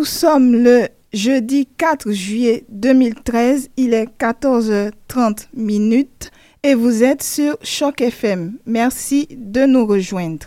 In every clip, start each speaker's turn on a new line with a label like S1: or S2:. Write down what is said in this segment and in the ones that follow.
S1: nous sommes le jeudi 4 juillet 2013, il est 14h30 minutes et vous êtes sur Choc FM. Merci de nous rejoindre.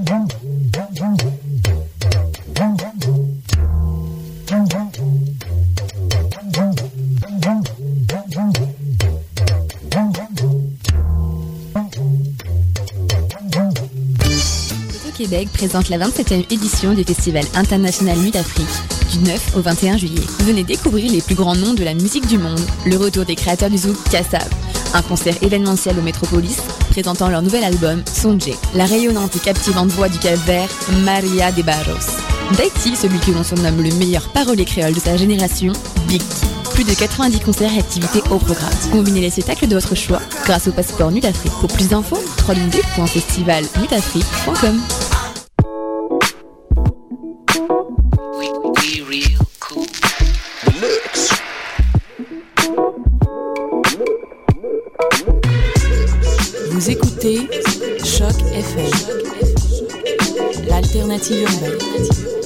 S2: Présente la 27e édition du Festival international Nuit d'Afrique du 9 au 21 juillet. Venez découvrir les plus grands noms de la musique du monde, le retour des créateurs du zouk Kassav, un concert événementiel au Métropolis présentant leur nouvel album Sonje, la rayonnante et captivante voix du Cap Vert Maria de Barros. D'Haïti, celui que l'on surnomme le meilleur parolier créole de sa génération, Big. Plus de 90 concerts et activités au programme. Combinez les spectacles de votre choix grâce au passeport Nuit d'Afrique. Pour plus d'infos, www.festivalnutafrique.com.
S1: 尽量的，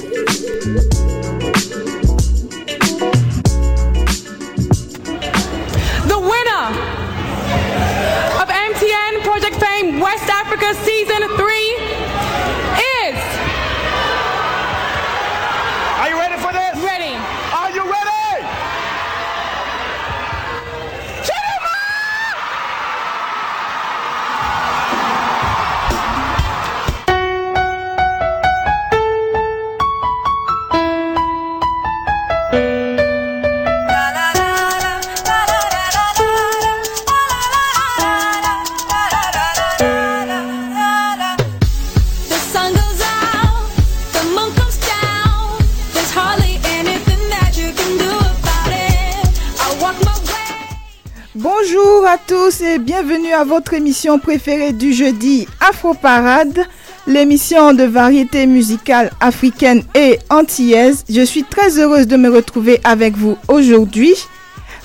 S1: bienvenue à votre émission préférée du jeudi Afro Parade, l'émission de variété musicale africaine et antillaise. Je suis très heureuse de me retrouver avec vous aujourd'hui.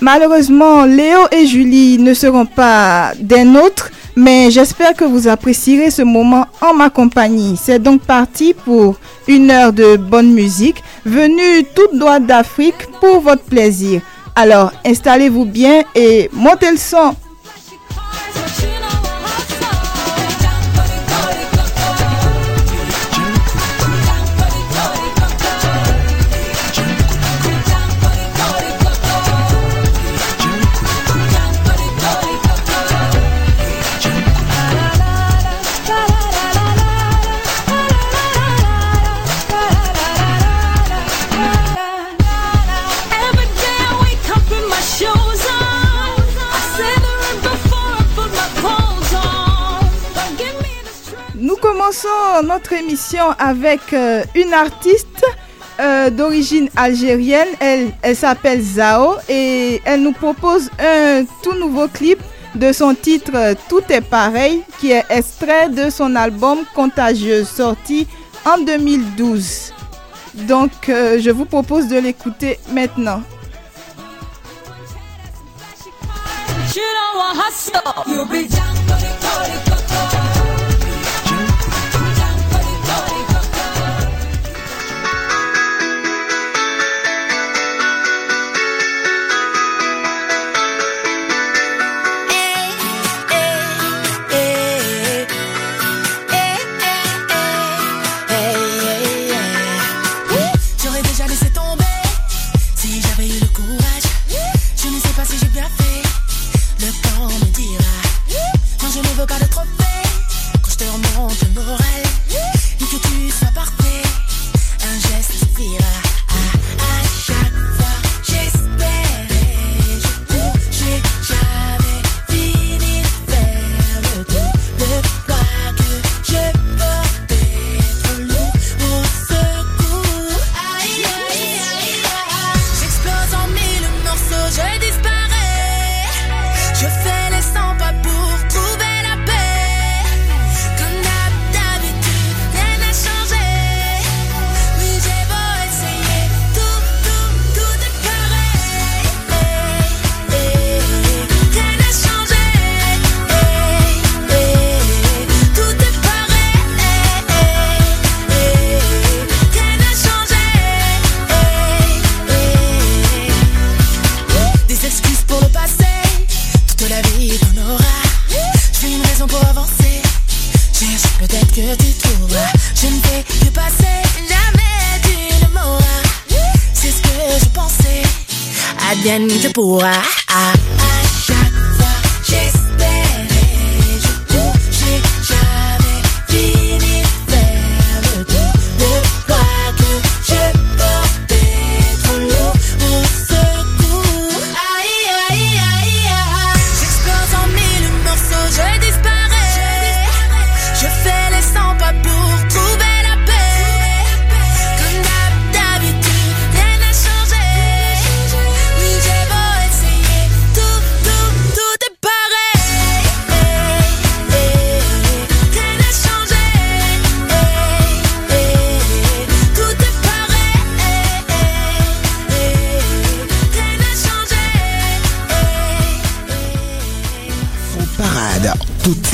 S1: Malheureusement, Léo et Julie ne seront pas des nôtres, mais j'espère que vous apprécierez ce moment en ma compagnie. C'est donc parti pour une heure de bonne musique, venue toute droit d'Afrique pour votre plaisir. Alors, installez-vous bien et montez le son.
S3: Commençons notre émission avec euh, une artiste euh, d'origine algérienne. Elle, elle s'appelle Zao et elle nous propose un tout nouveau clip de son titre Tout est pareil qui est extrait de son album Contagieuse sorti en 2012. Donc euh, je vous propose de l'écouter maintenant.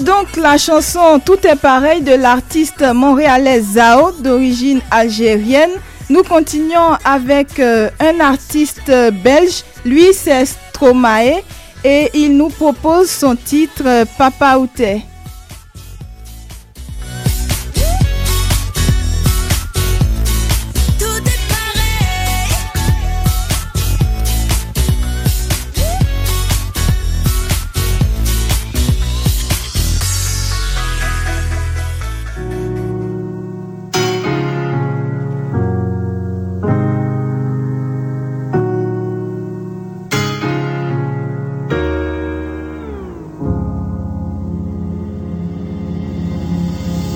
S3: Donc la chanson Tout est pareil de l'artiste montréalais Zao d'origine algérienne. Nous continuons avec euh, un artiste euh, belge, lui c'est Stromae et il nous propose son titre euh, Papa Outé.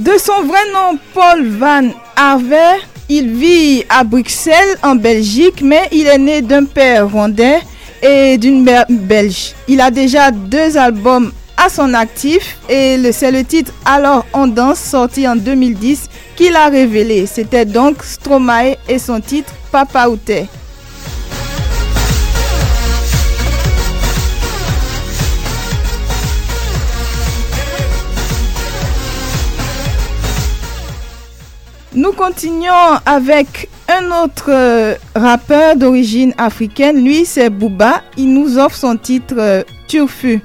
S1: De son vrai nom, Paul Van Harvey, il vit à Bruxelles, en Belgique, mais il est né d'un père rwandais et d'une mère belge. Il a déjà deux albums à son actif et c'est le titre Alors on danse, sorti en 2010, qu'il a révélé. C'était donc Stromae et son titre Papa Outé. Nous continuons avec un autre euh, rappeur d'origine africaine. Lui, c'est Booba. Il nous offre son titre euh, Turfu.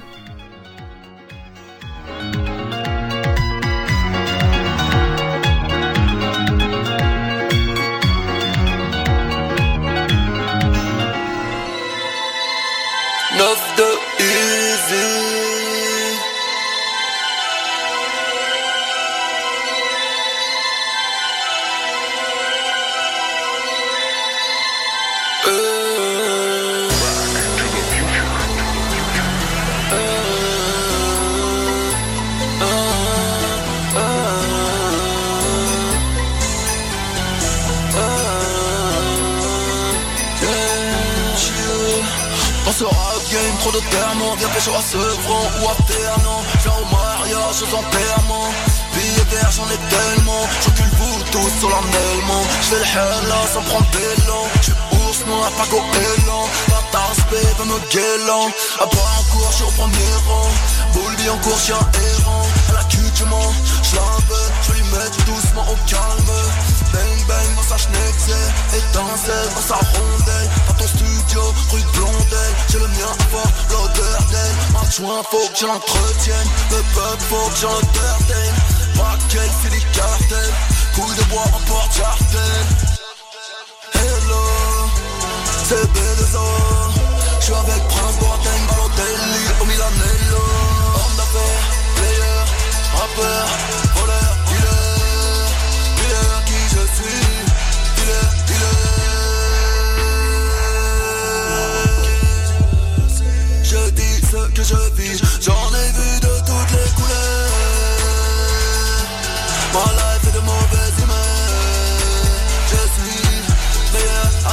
S4: Viens pécho à Sevran ou à Ternan Viens au mariage, aux enterrements Billets verts, j'en ai tellement. J'encule vous tous solennellement. J'fais le hell là, sans prendre d'élan. J'suis ours noir, pas goéland La tasse veut me guélant. À bas en cours, j'suis au premier rang. Boulby en cours, chien errant. À la cul du mans, j'l'avais J'vais lui mettre doucement au calme. Bang bang dans sa schneckzelle Étincelle dans sa rondelle ton studio, rue de Blondel J'ai le mien à voir l'odeur d'elle. Adjoint faut que je l'entretienne Le peuple faut que j'en entertaine Pas qu'elle fait des cartels Couille de bois en porte-jardin Hello, c'est B2O J'suis avec Prince Boateng, Balotelli, au Milanello Homme d'affaires, player, voleur,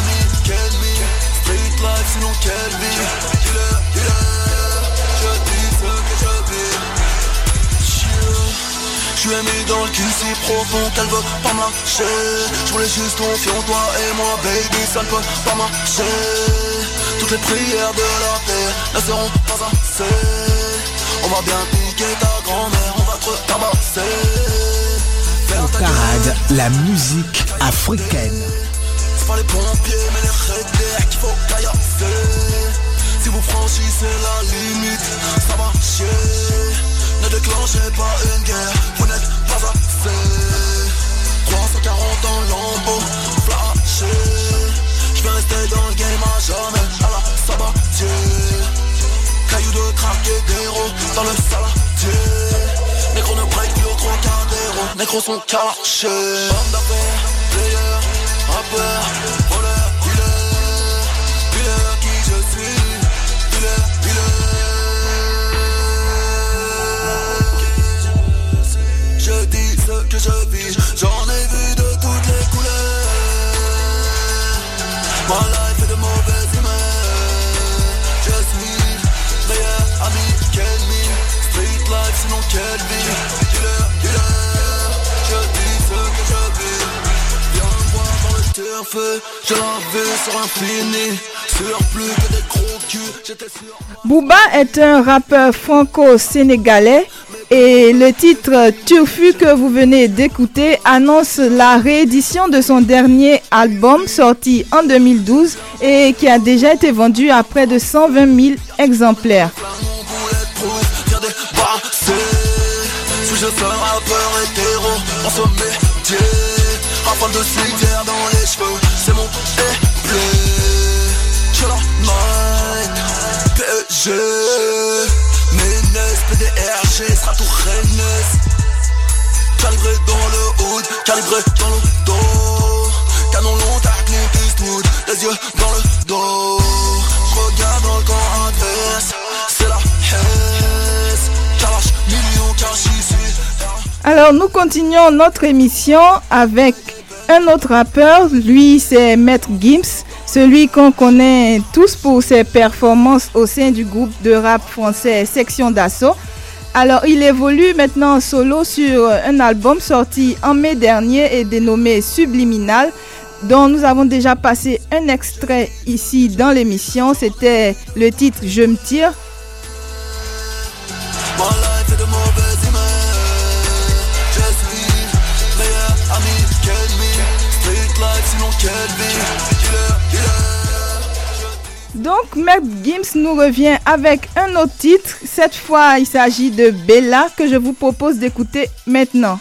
S4: meilleur ami qu'ennemi Street life sinon quelle vie Dealer, dealer Je dis ce que je vis. Je suis mis dans le cul si profond qu'elle veut pas marcher. Je voulais juste confiance toi et moi baby ça ne peut pas marcher. Toutes les prières de la terre ne seront pas assez. On va bien piquer ta grand-mère, on va te tabasser
S5: Parade, la musique africaine
S4: pas les pompiers, mais les requêtes qu'il faut caillasser. Si vous franchissez la limite, ça va chier. Ne déclenchez pas une guerre, vous n'êtes pas assez. 340 ans lambeau, flashé. Je vais rester dans le game à jamais, à la sabatier. Caillou de crack et d'héros dans le saladier. Négro ne break plus au trois quarts d'héros, sont cachés Rappeur, voleur, dealer, dealer qui je suis, dealer, dealer. Je dis ce que je vis, j'en ai vu de toutes les couleurs. Ma life est de mauvaise humeur. Je suis meilleur ami qu'ennemi. Street life, sinon quelle vie. Dealer, dealer.
S1: Bouba est un rappeur franco-sénégalais et le titre Turfu que vous venez d'écouter annonce la réédition de son dernier album sorti en 2012 et qui a déjà été vendu à près de 120 000 exemplaires
S4: rafale de solitaire dans les cheveux C'est mon déplay Killer Mine PSG Ménès, PDRG, sera tout Rennes Calibré dans le hood, calibré dans le dos. Canon long, taclé, Eastwood, les yeux dans le dos. Je regarde dans le camp adverse, c'est la haine Cash, million, cash ici
S1: alors nous continuons notre émission avec un autre rappeur, lui c'est Maître Gims, celui qu'on connaît tous pour ses performances au sein du groupe de rap français Section d'Assaut. Alors il évolue maintenant solo sur un album sorti en mai dernier et dénommé Subliminal dont nous avons déjà passé un extrait ici dans l'émission. C'était le titre Je me tire. Donc, Meg Gims nous revient avec un autre titre. Cette fois, il s'agit de Bella que je vous propose d'écouter maintenant.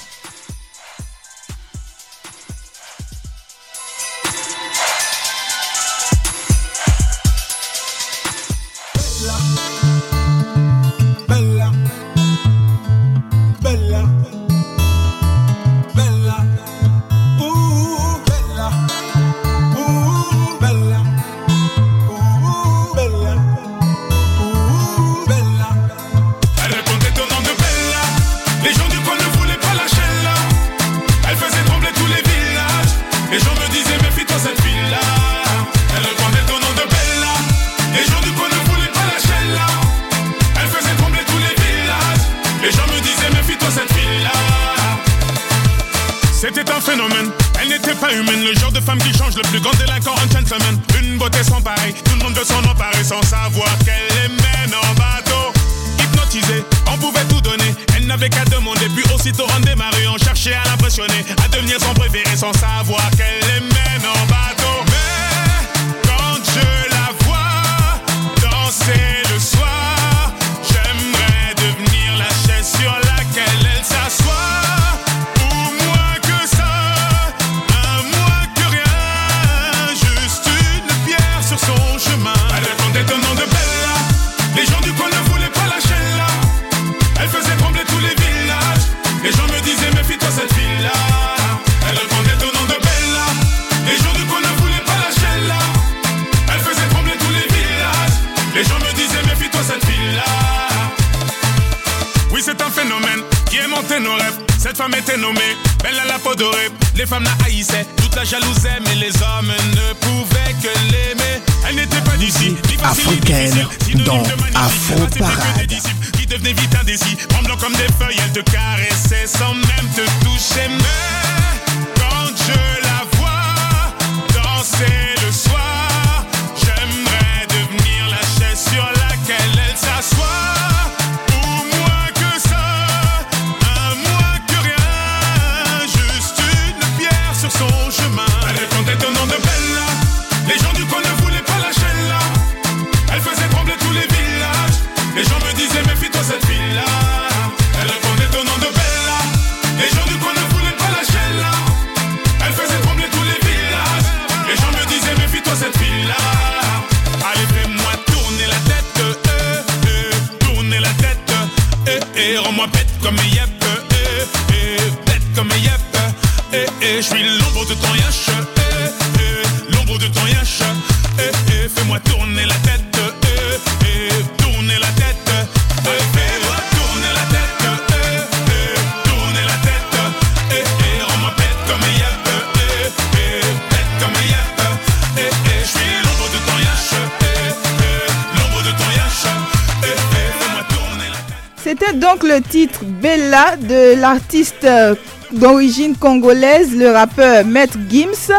S1: Donc le titre Bella de l'artiste euh, d'origine congolaise, le rappeur Maître Gims.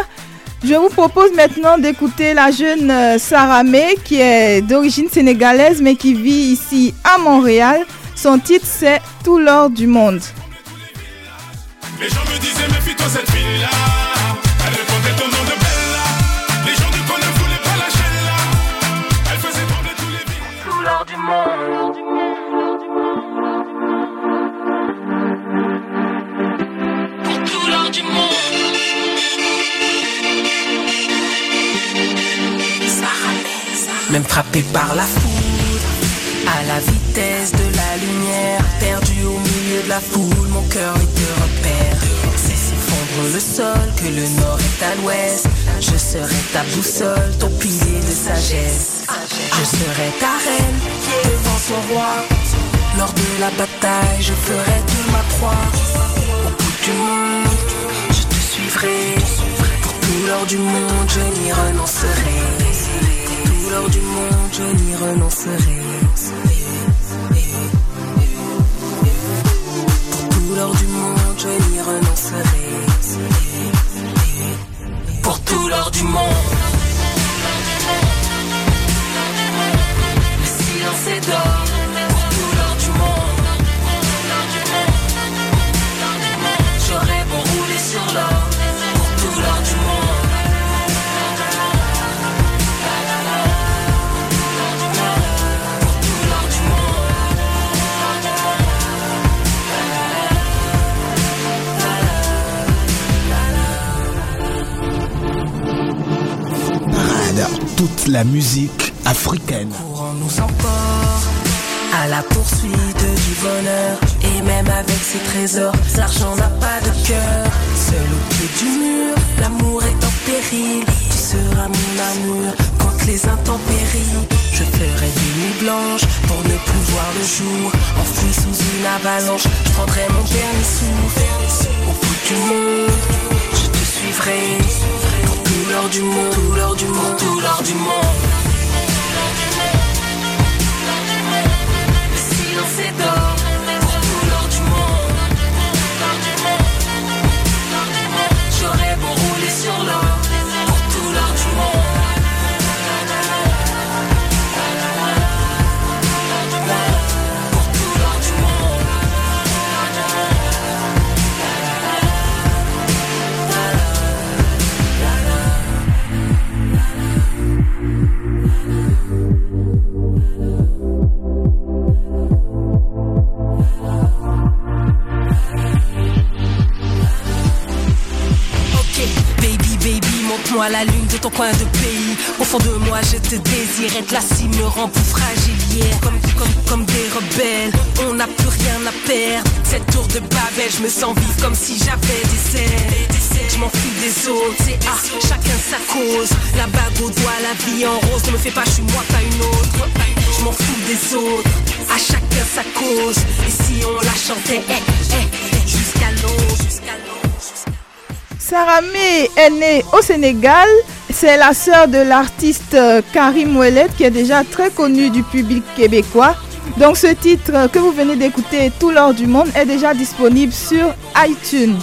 S1: Je vous propose maintenant d'écouter la jeune euh, Sarah May qui est d'origine sénégalaise mais qui vit ici à Montréal. Son titre c'est Tout l'or du monde.
S6: Les gens me disaient
S7: Frappé par la foudre, à la vitesse de la lumière, perdu au milieu de la foule, mon cœur était repère. C'est s'effondre le sol que le nord est à l'ouest. Je serai ta boussole, ton pilier de sagesse. Je serai ta reine devant son roi. Lors de la bataille, je ferai de ma croix. Au bout du monde, je te suivrai. Pour tout l'or du monde, je n'y renoncerai. L'or du monde, je n'y renoncerai. Pour tout l'or du monde, je n'y renoncerai. Pour tout l'or du monde. Le silence est d'or.
S5: Toute la musique africaine.
S7: courant nous emporte à la poursuite du bonheur. Et même avec ses trésors, l'argent n'a pas de cœur. Seul au pied du mur, l'amour est en péril. Tu seras mon amour contre les intempéries. Je ferai des nuits blanches pour ne plus voir le jour. Enfoui sous une avalanche, je prendrai mon dernier souffle. Au bout du monde, je te suivrai. Tout l'or du monde, tout l'or du monde, tout l'or du monde. Le silence est d'or. J'aurais beau rouler sur l'or montre-moi la lune de ton coin de pays. Au fond de moi, je te désire. Être la cime me rend plus fragile. Yeah. Comme, comme, des rebelles, on n'a plus rien à perdre. Cette tour de Babel, je me sens vivre comme si j'avais des ailes. Je m'en fous des autres, c'est ah, chacun sa cause. La bague au doigt, la vie en rose. Ne me fais pas, je suis moi, pas une autre. Je m'en fous des autres, à chacun sa cause. Et si on la chantait, eh, eh, eh, jusqu'à l'eau, jusqu'à l'eau.
S1: Sarah May est née au Sénégal. C'est la sœur de l'artiste euh, Karim Ouellet qui est déjà très connu du public québécois. Donc ce titre que vous venez d'écouter, Tout l'or du monde, est déjà disponible sur iTunes.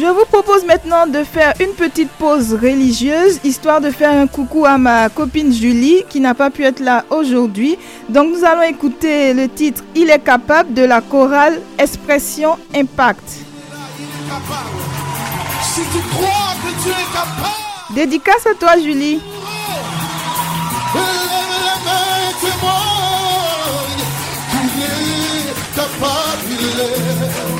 S1: Je vous propose maintenant de faire une petite pause religieuse, histoire de faire un coucou à ma copine Julie qui n'a pas pu être là aujourd'hui. Donc nous allons écouter le titre Il est capable de la chorale Expression Impact.
S8: Si tu crois que tu es capable,
S1: Dédicace à toi Julie.
S8: est capable, il est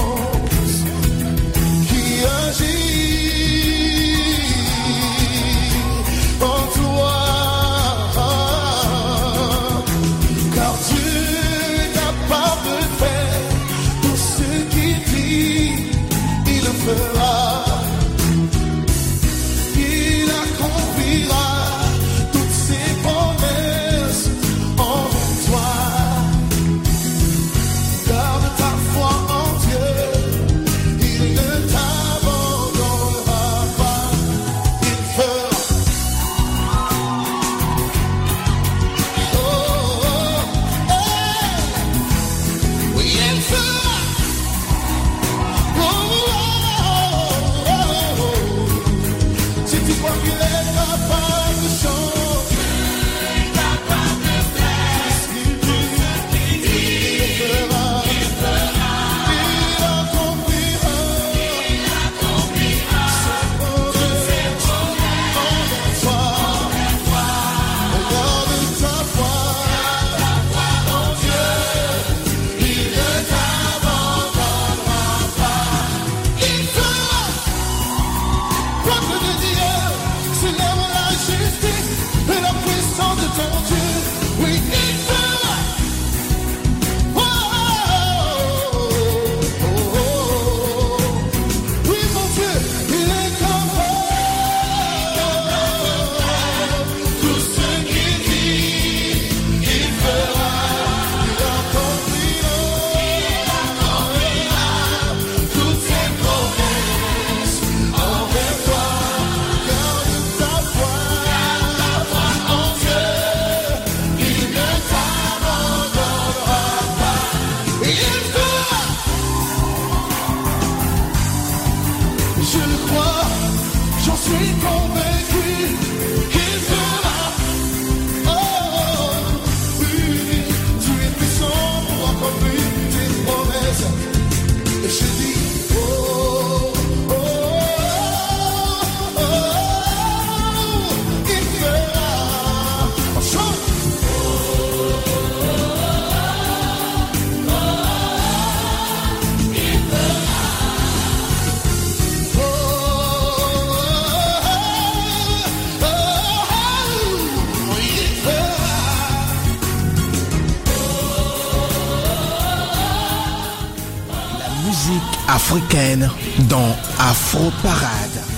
S5: africaine dans Afro Parade.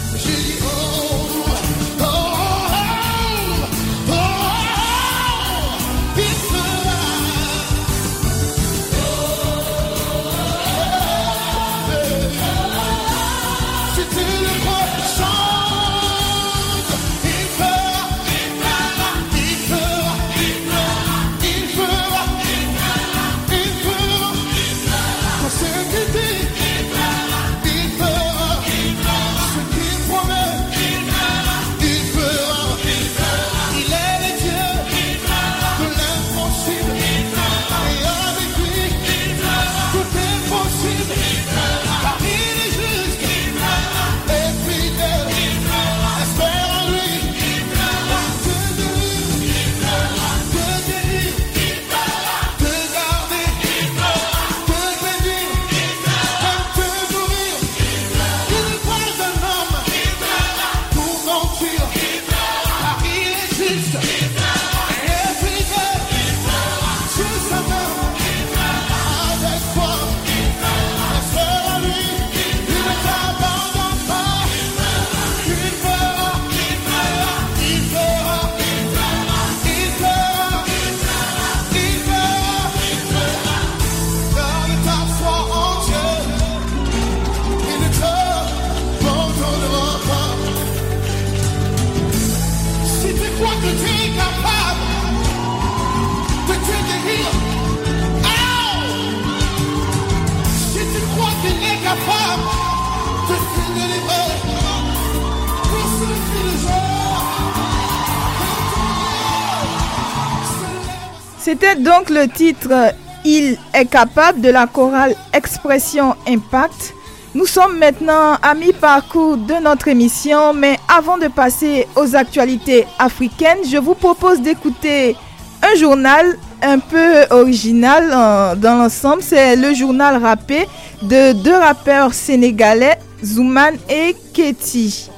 S1: C'était donc le titre Il est capable de la chorale Expression Impact. Nous sommes maintenant à mi-parcours de notre émission, mais avant de passer aux actualités africaines, je vous propose d'écouter un journal un peu original euh, dans l'ensemble. C'est le journal rappé de deux rappeurs sénégalais, Zouman et Ketty.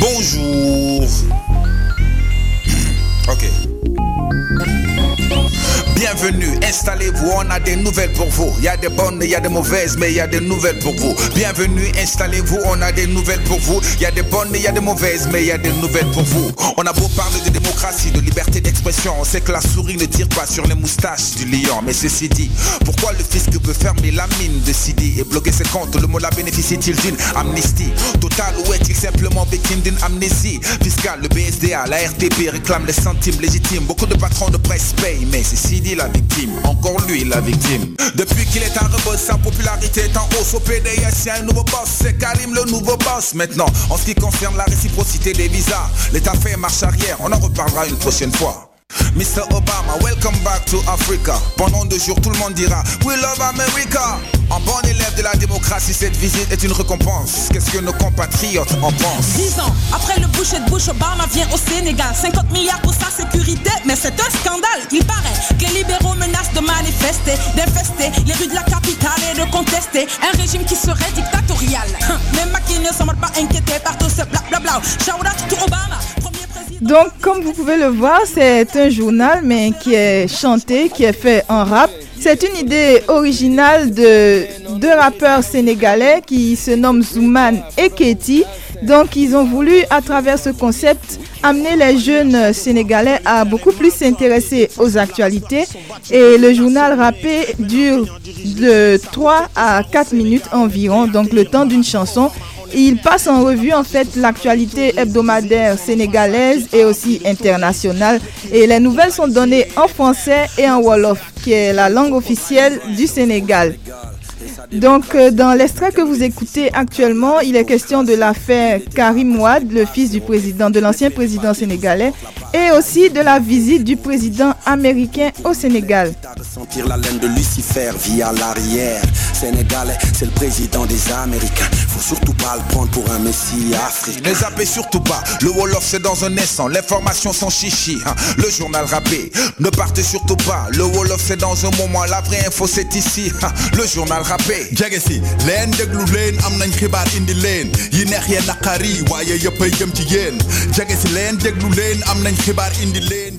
S9: Bonjour. Okay. Bienvenue, installez-vous, on a des nouvelles pour vous. Il y a des bonnes, il y a des mauvaises, mais il y a des nouvelles pour vous. Bienvenue, installez-vous, on a des nouvelles pour vous. Il y a des bonnes, il y a des mauvaises, mais il y a des nouvelles pour vous. On a beau parler de démocratie, de liberté d'expression, on sait que la souris ne tire pas sur les moustaches du lion. Mais ceci dit, pourquoi le fisc veut fermer la mine de Sidi et bloquer ses comptes? Le mot la bénéficie-t-il d'une amnistie? Totale ou est-il simplement victime d'une amnésie? Fiscale Le BSDA, la RTP réclame les centimes légitimes. Beaucoup de patrons de presse payent, mais c'est Sidi la victime, encore lui la victime. Depuis qu'il est rebond, sa popularité est en hausse au PDS, il y a un nouveau boss, c'est Karim le nouveau boss. Maintenant, en ce qui concerne la réciprocité des visas, l'État fait marche arrière, on en reparlera une prochaine fois. Mr. Obama, welcome back to Africa. Pendant deux jours, tout le monde dira We love America. En bon élève de la démocratie, cette visite est une récompense. Qu'est-ce que nos compatriotes en pensent?
S10: 10 ans après le boucher de bouche, Obama vient au Sénégal. 50 milliards pour sa sécurité, mais c'est un scandale. Il paraît que les libéraux menacent de manifester, d'infester les rues de la capitale et de contester un régime qui serait dictatorial. Mais Macky ne semble pas inquiété par tout ce blablabla. Shout out to Obama.
S1: Donc, comme vous pouvez le voir, c'est un journal, mais qui est chanté, qui est fait en rap. C'est une idée originale de deux rappeurs sénégalais qui se nomment Zouman et Ketty. Donc, ils ont voulu, à travers ce concept, amener les jeunes sénégalais à beaucoup plus s'intéresser aux actualités. Et le journal rappé dure de 3 à 4 minutes environ, donc le temps d'une chanson. Il passe en revue en fait l'actualité hebdomadaire sénégalaise et aussi internationale. Et les nouvelles sont données en français et en wolof, qui est la langue officielle du Sénégal. Donc, euh, dans l'extrait que vous écoutez actuellement, il est question de l'affaire Karim Ouad, le fils du président, de l'ancien président sénégalais, et aussi de la visite du président américain au Sénégal.
S11: Faut surtout pas le prendre pour un messie africain.
S9: Ne zappez surtout pas, le Wolof c'est dans un instant, l'information sans chichi, hein. le journal rappé. Ne partez surtout pas, le Wolof c'est dans un moment, la vraie info c'est ici, hein. le journal rappé.
S12: jege si leen déglu leen am nañ xibaar indi leen yi neex yee naqari waaye yëpp a jëm ci yéen jege si leen déglu leen am nañ xibaar indi leen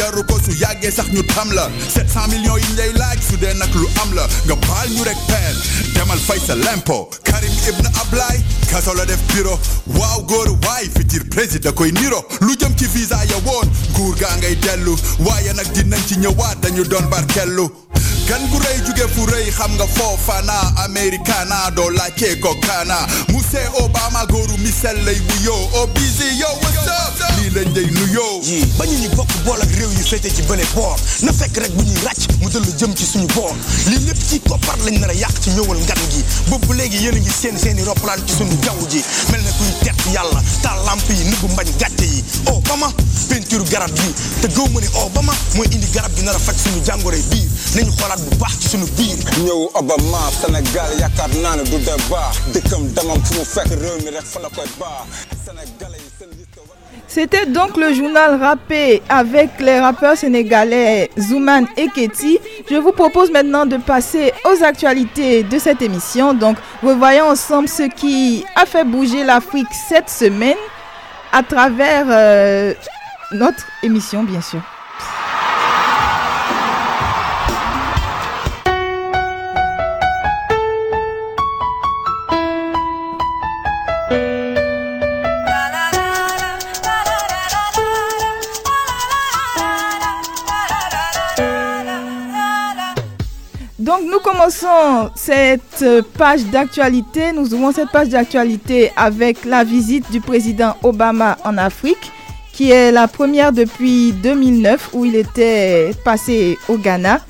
S12: jaru ko su yàggee sax ñu tam la 700 millions yi ngay laaj su dee nag lu am la nga baal ñu rek peen demal fay sa lempo Karim Ibn Ablay kaso la def bureau waaw góor waay fitir président koy niro. Lu jëm ci visa ya woon nguur gaa ngay dellu waaye nag dinañ ci ñëwaat dañu doon barkellu gan gu rëy jóge fu rëy xam nga americana ko kana Obama yo what's up? Lañ hmm,
S13: yi bañu ñu bokk ak ci na fekk rek bu ràcc mu jëm ci suñu lépp ci lañ yàq ci ñëwal gi. Yéen ngi seen ci suñu ji kuy yàlla yi mbañ yi. Peinture garab te gëw indi garab gi suñu bu baax ci suñu biir
S14: ñëw Obama Sénégal yaakaar naa ne du débat dëkkam damam fu mu fekk réew mi rek fa la koy baax Sénégalais yi seen liste war
S1: C'était donc le journal rappé avec les rappeurs sénégalais Zouman et Ketty. Je vous propose maintenant de passer aux actualités de cette émission. Donc, revoyons ensemble ce qui a fait bouger l'Afrique cette semaine à travers euh, notre émission, bien sûr. Nous commençons cette page d'actualité. Nous ouvrons cette page d'actualité avec la visite du président Obama en Afrique, qui est la première depuis 2009 où il était passé au Ghana.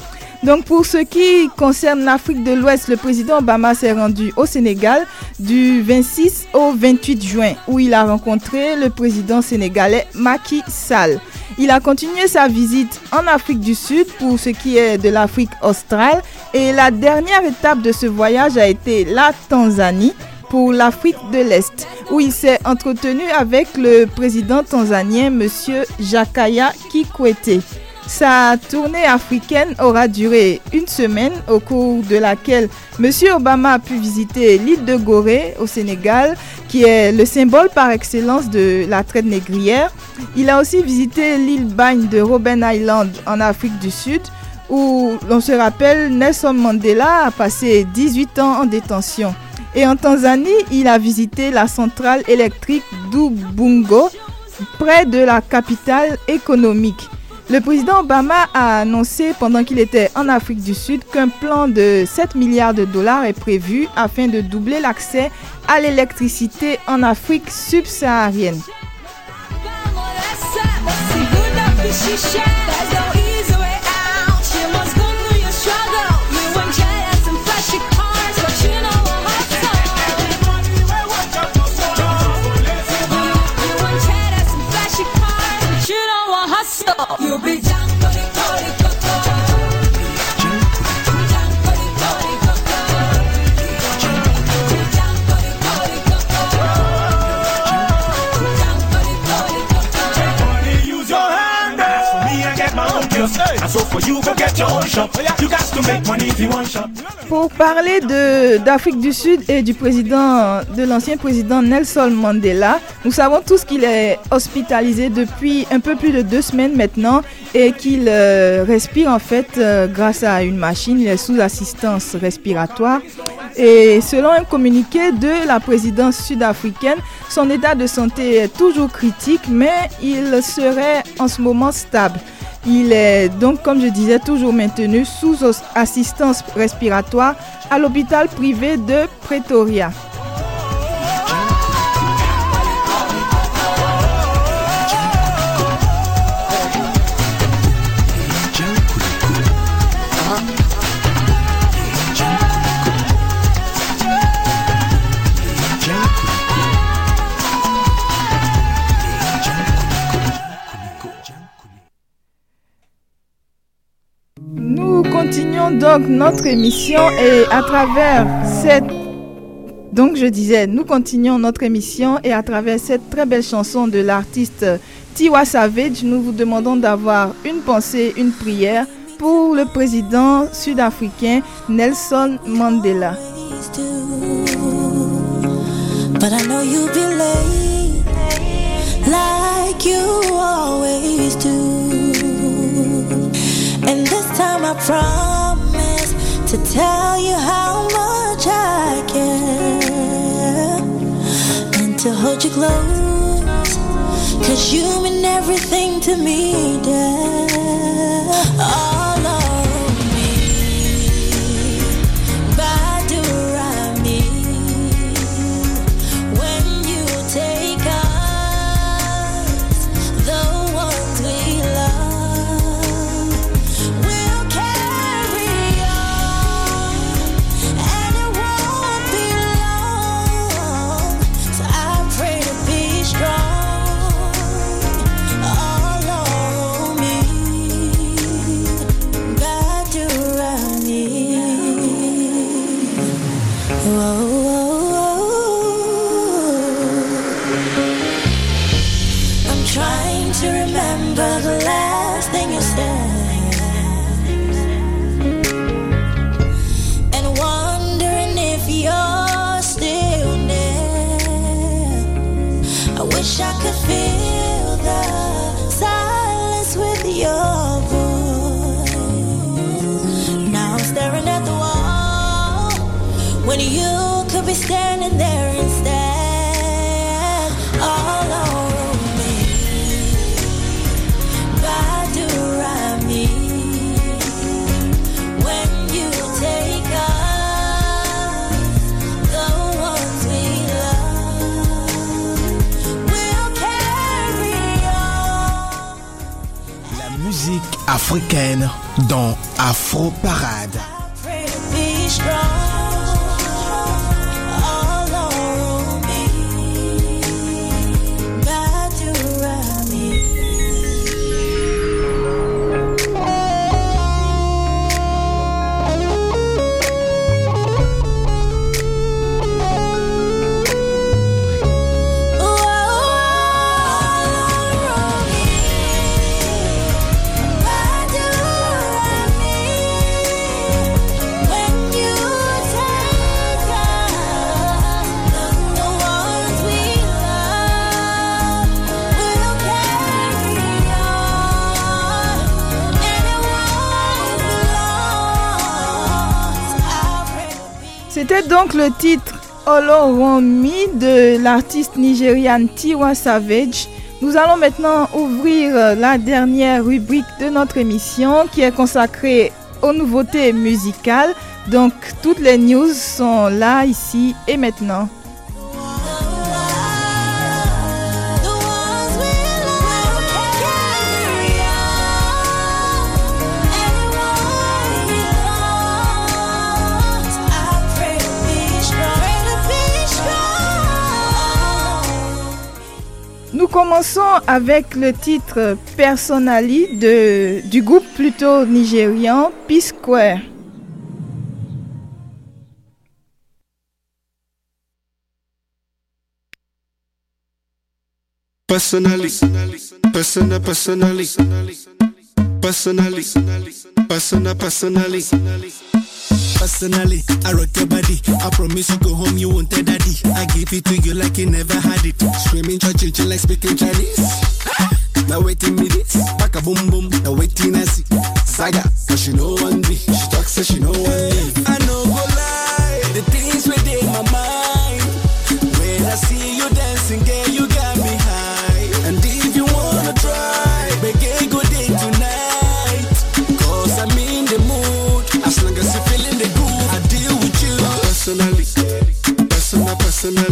S1: Donc pour ce qui concerne l'Afrique de l'Ouest, le président Obama s'est rendu au Sénégal du 26 au 28 juin où il a rencontré le président sénégalais Macky Sall. Il a continué sa visite en Afrique du Sud pour ce qui est de l'Afrique australe et la dernière étape de ce voyage a été la Tanzanie pour l'Afrique de l'Est où il s'est entretenu avec le président tanzanien monsieur Jakaya Kikwete. Sa tournée africaine aura duré une semaine au cours de laquelle M. Obama a pu visiter l'île de Gorée au Sénégal, qui est le symbole par excellence de la traite négrière. Il a aussi visité l'île Bagne de Robben Island en Afrique du Sud, où l'on se rappelle Nelson Mandela a passé 18 ans en détention. Et en Tanzanie, il a visité la centrale électrique d'Ubungo, près de la capitale économique. Le président Obama a annoncé pendant qu'il était en Afrique du Sud qu'un plan de 7 milliards de dollars est prévu afin de doubler l'accès à l'électricité en Afrique subsaharienne.
S15: You'll be
S1: Pour parler d'Afrique du Sud et du président, de l'ancien président Nelson Mandela, nous savons tous qu'il est hospitalisé depuis un peu plus de deux semaines maintenant et qu'il euh, respire en fait euh, grâce à une machine, il est sous assistance respiratoire. Et selon un communiqué de la présidence sud-africaine, son état de santé est toujours critique, mais il serait en ce moment stable. Il est donc, comme je disais, toujours maintenu sous assistance respiratoire à l'hôpital privé de Pretoria. Donc notre émission et à travers cette donc je disais, nous continuons notre émission et à travers cette très belle chanson de l'artiste Tiwa Savage, nous vous demandons d'avoir une pensée, une prière pour le président sud-africain Nelson Mandela.
S3: To tell you how much I care and to hold you close. Cause you mean everything to me, dear. All
S1: C'était donc le titre Oloromi de l'artiste nigériane Tiwa Savage. Nous allons maintenant ouvrir euh, la dernière rubrique de notre émission qui est consacrée aux nouveautés musicales. Donc toutes les news sont là, ici et maintenant. Commençons avec le titre Personali de, du groupe plutôt nigérian P-Square.
S16: Personally, persona, personally, personally, persona, personally. Personally, I rock your body. I promise you go home, you won't tell daddy. I give it to you like you never had it. Screaming, church, like speaking Chinese. Now waiting me this, back a boom boom. Now waiting I see saga, cause she know one me. She talk say she know one me. I know go lie, the things within my mind. When I see personal,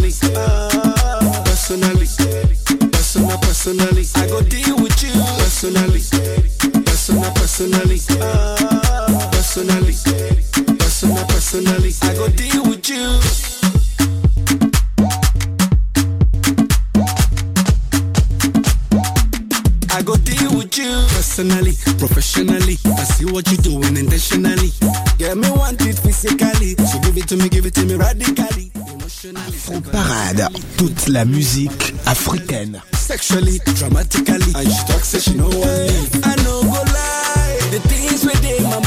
S16: personally. Personally, personal, personally. I go deal with you. Personally, personal, personally. Personally, personal, personally. I go deal with you. I go deal with you personally, professionally. I see what you're doing intentionally. Yeah, me want it physically. So give it to me, give it to me radically.
S5: Afro Parade, toute la musique africaine.
S16: Sexually, dramatically. She talks, say she know I know go lie. The things within my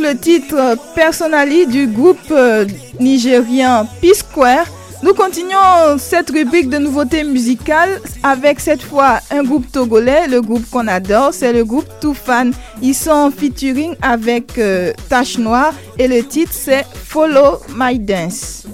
S1: Le titre Personally du groupe euh, nigérien P-Square. Nous continuons cette rubrique de nouveautés musicales avec cette fois un groupe togolais, le groupe qu'on adore, c'est le groupe Toufan. Ils sont en featuring avec euh, Tache Noire et le titre c'est Follow My Dance.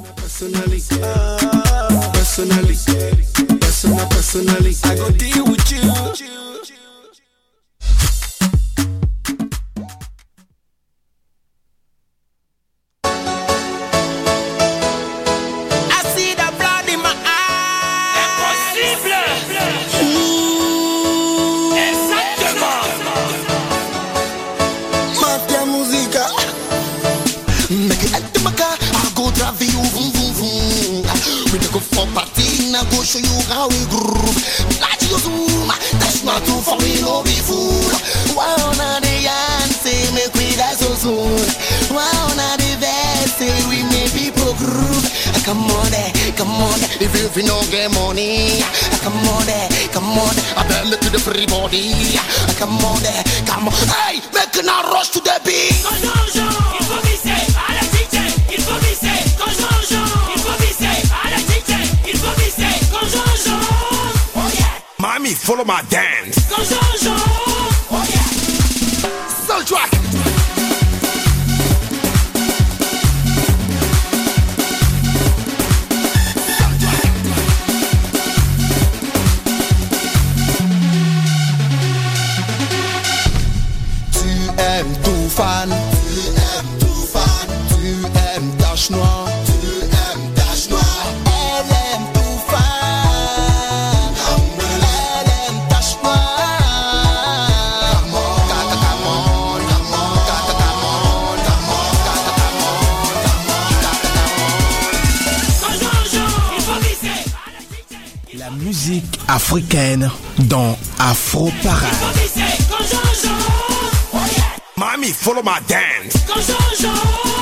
S13: party now go show you how we groove. Like you zoom, that's not too for me, no be fool. Why on the yarn say make we die so soon? Why on the best say we make people groove? Ah, come on, there, come on, if you if you don't get money, ah, come on, there, come on, I bell to the free body. Ah, come on, there, come on, hey, make a rush to the beat.
S5: me follow my dance.
S17: africaine dans Afro Parade.
S5: Mami, follow my dance.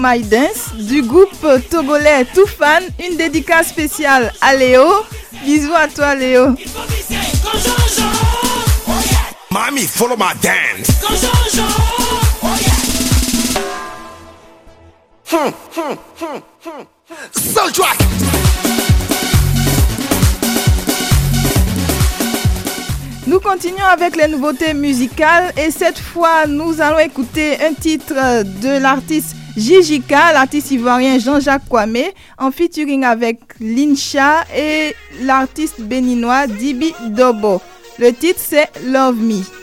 S13: My
S18: Dance du groupe togolais Toufan. Une dédicace spéciale à Léo. Bisous à toi Léo.
S5: Mami, follow my dance.
S19: Hmm, hmm,
S13: hmm, track.
S18: Nous continuons avec les nouveautés musicales et cette fois nous allons écouter un titre de l'artiste JJK, l'artiste ivoirien Jean-Jacques Kwame, en featuring avec Lincha et l'artiste béninois Dibi Dobo. Le titre c'est Love Me.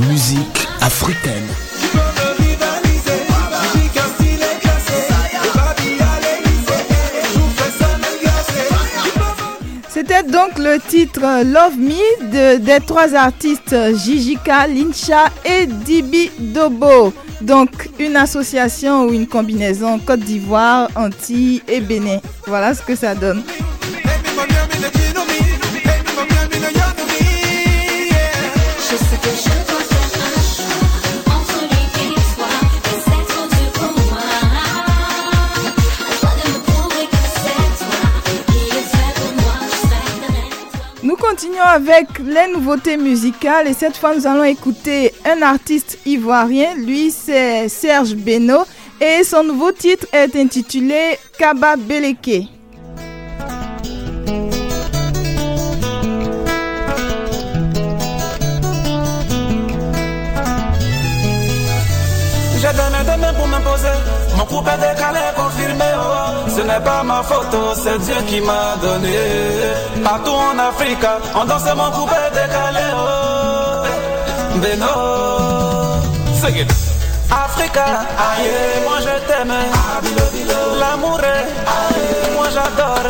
S5: musique africaine.
S1: C'était donc le titre Love Me de, des trois artistes Jijika, Lincha et Dibi Dobo. Donc une association ou une combinaison Côte d'Ivoire, Antilles et Bénin. Voilà ce que ça donne. avec les nouveautés musicales. Et cette fois nous allons écouter un artiste ivoirien, lui c'est Serge Beno. Et son nouveau titre est intitulé Kaba Beleke.
S18: Je donne demain pour m'imposer, mon couple est décalé. C'est pas ma photo, c'est Dieu qui m'a donné. Partout en Afrique, on danse mon coupé décalé. Oh, Beno, sing it. Africa, aïe, moi je t'aime. L'amour est, moi j'adore.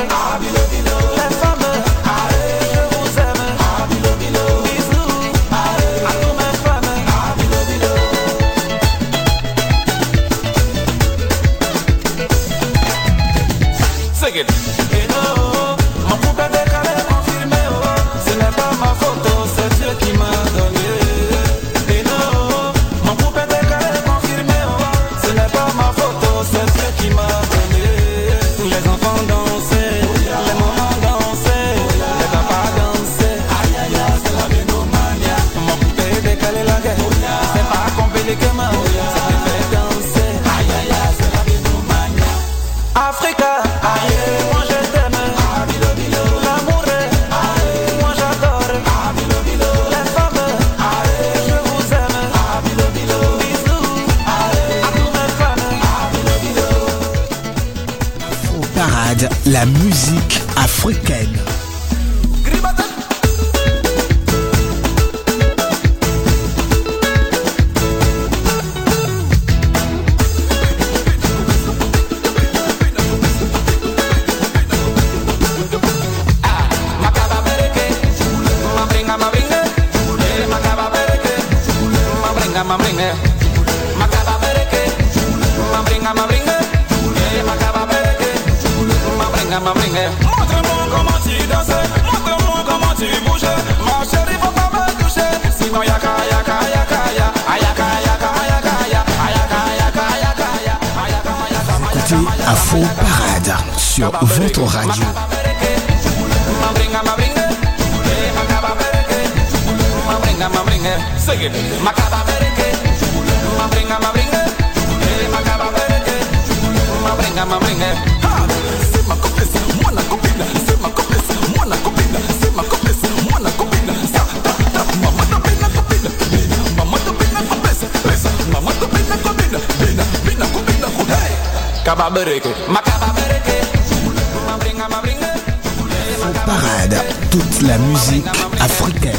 S5: Radio
S18: Wrocław Radio. Mama, Kababiriki, Makababereke.
S5: Parade, toute la musique africaine.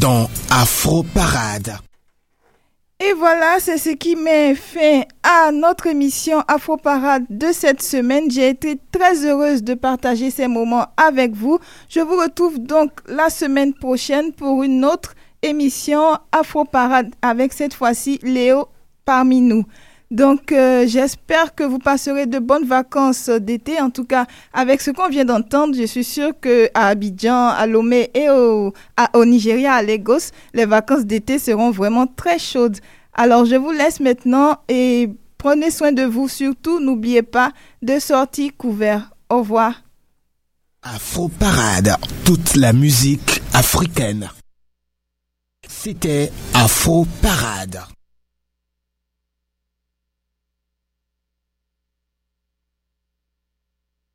S5: dans Afro Parade.
S1: Et voilà, c'est ce qui met fin à notre émission Afro Parade de cette semaine. J'ai été très heureuse de partager ces moments avec vous. Je vous retrouve donc la semaine prochaine pour une autre émission Afro Parade avec cette fois-ci Léo parmi nous. Donc euh, j'espère que vous passerez de bonnes vacances d'été. En tout cas, avec ce qu'on vient d'entendre, je suis sûre que à Abidjan, à Lomé et au, au Nigeria, à Lagos, les vacances d'été seront vraiment très chaudes. Alors je vous laisse maintenant et prenez soin de vous. Surtout, n'oubliez pas de sortir couvert. Au revoir.
S17: Afro Parade, toute la musique africaine. C'était Afro Parade.